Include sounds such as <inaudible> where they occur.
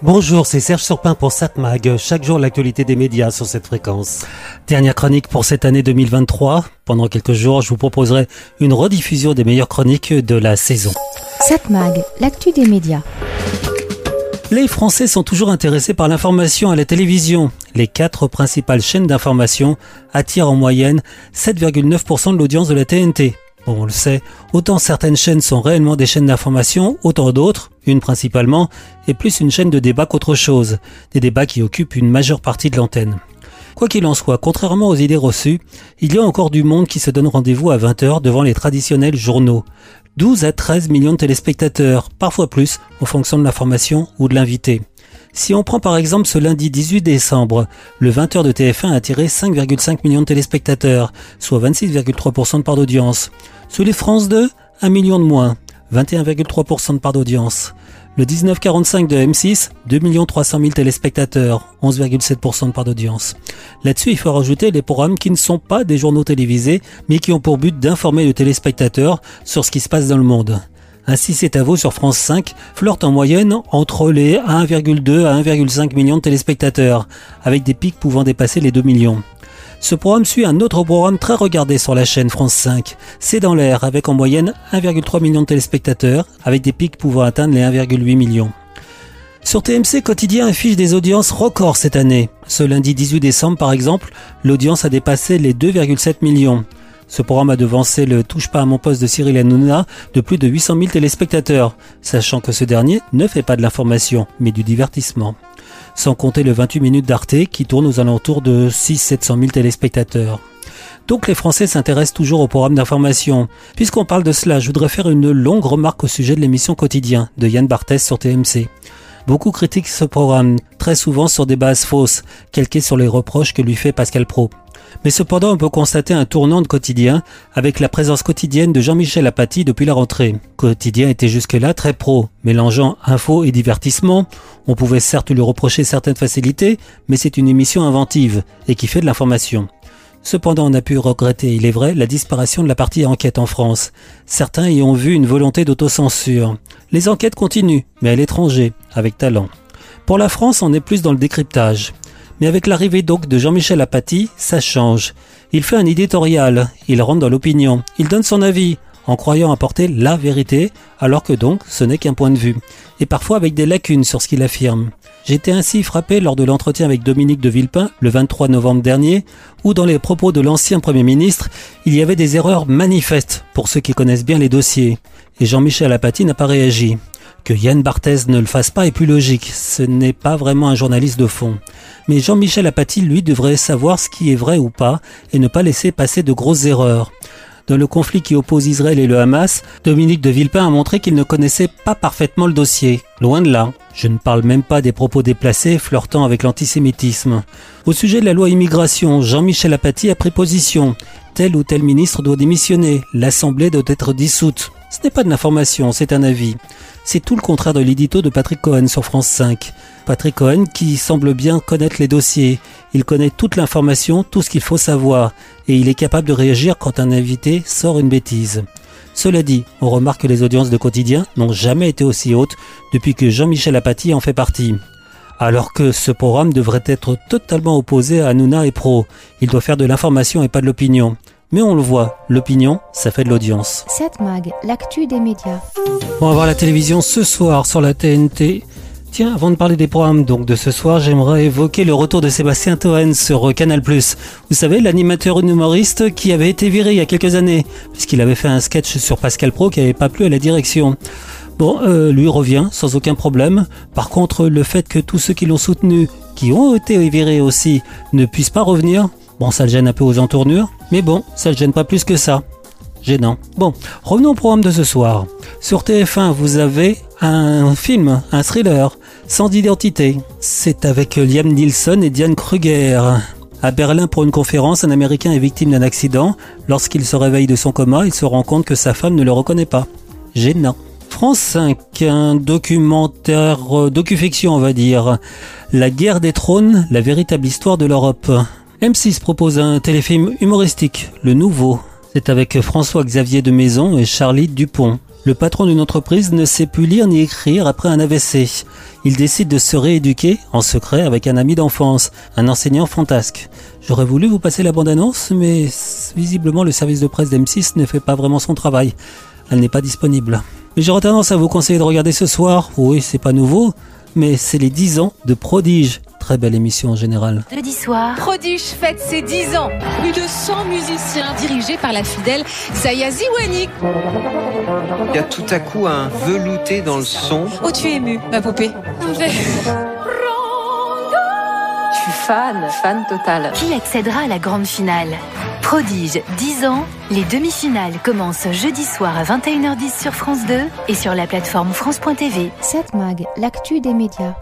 Bonjour, c'est Serge Surpin pour SatMag. Chaque jour, l'actualité des médias sur cette fréquence. Dernière chronique pour cette année 2023. Pendant quelques jours, je vous proposerai une rediffusion des meilleures chroniques de la saison. SatMag, l'actu des médias. Les Français sont toujours intéressés par l'information à la télévision. Les quatre principales chaînes d'information attirent en moyenne 7,9% de l'audience de la TNT. Bon, on le sait, autant certaines chaînes sont réellement des chaînes d'information, autant d'autres, une principalement, est plus une chaîne de débat qu'autre chose, des débats qui occupent une majeure partie de l'antenne. Quoi qu'il en soit, contrairement aux idées reçues, il y a encore du monde qui se donne rendez-vous à 20h devant les traditionnels journaux. 12 à 13 millions de téléspectateurs, parfois plus, en fonction de l'information ou de l'invité. Si on prend par exemple ce lundi 18 décembre, le 20h de TF1 a attiré 5,5 millions de téléspectateurs, soit 26,3% de part d'audience. Sous les France 2, 1 million de moins, 21,3% de part d'audience. Le 1945 de M6, 2 300 000 téléspectateurs, 11,7% de part d'audience. Là-dessus, il faut rajouter les programmes qui ne sont pas des journaux télévisés, mais qui ont pour but d'informer le téléspectateur sur ce qui se passe dans le monde. Ainsi, c'est à vous sur France 5 flirte en moyenne entre les 1,2 à 1,5 millions de téléspectateurs, avec des pics pouvant dépasser les 2 millions. Ce programme suit un autre programme très regardé sur la chaîne France 5. C'est dans l'air, avec en moyenne 1,3 million de téléspectateurs, avec des pics pouvant atteindre les 1,8 millions. Sur TMC Quotidien affiche des audiences records cette année. Ce lundi 18 décembre par exemple, l'audience a dépassé les 2,7 millions. Ce programme a devancé le Touche pas à mon poste de Cyril Hanouna de plus de 800 000 téléspectateurs, sachant que ce dernier ne fait pas de l'information, mais du divertissement. Sans compter le 28 minutes d'Arte qui tourne aux alentours de 600-700 000 téléspectateurs. Donc les Français s'intéressent toujours au programme d'information. Puisqu'on parle de cela, je voudrais faire une longue remarque au sujet de l'émission Quotidien de Yann Barthès sur TMC. Beaucoup critiquent ce programme, très souvent sur des bases fausses, calquées sur les reproches que lui fait Pascal Pro. Mais cependant, on peut constater un tournant de quotidien avec la présence quotidienne de Jean-Michel Apathy depuis la rentrée. Quotidien était jusque-là très pro, mélangeant info et divertissement. On pouvait certes lui reprocher certaines facilités, mais c'est une émission inventive et qui fait de l'information. Cependant, on a pu regretter, il est vrai, la disparition de la partie enquête en France. Certains y ont vu une volonté d'autocensure. Les enquêtes continuent, mais à l'étranger, avec talent. Pour la France, on est plus dans le décryptage. Mais avec l'arrivée donc de Jean-Michel Apathy, ça change. Il fait un éditorial, il rentre dans l'opinion, il donne son avis, en croyant apporter la vérité, alors que donc ce n'est qu'un point de vue, et parfois avec des lacunes sur ce qu'il affirme. J'étais ainsi frappé lors de l'entretien avec Dominique de Villepin le 23 novembre dernier, où dans les propos de l'ancien Premier ministre, il y avait des erreurs manifestes pour ceux qui connaissent bien les dossiers, et Jean-Michel Apathy n'a pas réagi. Que Yann Barthès ne le fasse pas est plus logique, ce n'est pas vraiment un journaliste de fond. Mais Jean-Michel Apathy, lui, devrait savoir ce qui est vrai ou pas et ne pas laisser passer de grosses erreurs. Dans le conflit qui oppose Israël et le Hamas, Dominique de Villepin a montré qu'il ne connaissait pas parfaitement le dossier. Loin de là. Je ne parle même pas des propos déplacés flirtant avec l'antisémitisme. Au sujet de la loi immigration, Jean-Michel Apathy a pris position. Tel ou tel ministre doit démissionner. L'Assemblée doit être dissoute. Ce n'est pas de l'information, c'est un avis. C'est tout le contraire de l'édito de Patrick Cohen sur France 5. Patrick Cohen qui semble bien connaître les dossiers. Il connaît toute l'information, tout ce qu'il faut savoir, et il est capable de réagir quand un invité sort une bêtise. Cela dit, on remarque que les audiences de quotidien n'ont jamais été aussi hautes depuis que Jean-Michel Apathy en fait partie. Alors que ce programme devrait être totalement opposé à Nouna et Pro. Il doit faire de l'information et pas de l'opinion. Mais on le voit, l'opinion, ça fait de l'audience. 7 Mag, l'actu des médias. On va voir la télévision ce soir sur la TNT. Tiens, avant de parler des programmes donc de ce soir, j'aimerais évoquer le retour de Sébastien Toen sur Canal+. Vous savez, l'animateur humoriste qui avait été viré il y a quelques années, puisqu'il avait fait un sketch sur Pascal Pro qui n'avait pas plu à la direction. Bon, euh, lui revient sans aucun problème. Par contre, le fait que tous ceux qui l'ont soutenu, qui ont été virés aussi, ne puissent pas revenir, bon, ça le gêne un peu aux entournures. Mais bon, ça le gêne pas plus que ça. Gênant. Bon, revenons au programme de ce soir. Sur TF1, vous avez un film, un thriller, sans identité. C'est avec Liam Neeson et Diane Kruger. À Berlin pour une conférence, un Américain est victime d'un accident. Lorsqu'il se réveille de son coma, il se rend compte que sa femme ne le reconnaît pas. Gênant. France 5, un documentaire, euh, docu-fiction on va dire. La guerre des trônes, la véritable histoire de l'Europe. M6 propose un téléfilm humoristique, Le Nouveau. C'est avec François-Xavier de Maison et Charlie Dupont. Le patron d'une entreprise ne sait plus lire ni écrire après un AVC. Il décide de se rééduquer en secret avec un ami d'enfance, un enseignant fantasque. J'aurais voulu vous passer la bande-annonce, mais visiblement le service de presse d'M6 ne fait pas vraiment son travail. Elle n'est pas disponible. Mais j'aurais tendance à vous conseiller de regarder ce soir. Oui, c'est pas nouveau, mais c'est les 10 ans de Prodige. Très belle émission en général. Jeudi soir, Prodige fête ses 10 ans. Plus de 100 musiciens dirigés par la fidèle Zaya Ziwani. Il y a tout à coup un velouté dans le son. Oh, tu es émue, ma poupée. <laughs> Je suis fan, fan total. qui accédera à la grande finale? Prodige, 10 ans. Les demi-finales commencent jeudi soir à 21h10 sur France 2 et sur la plateforme France.tv. 7 Mag, l'actu des médias.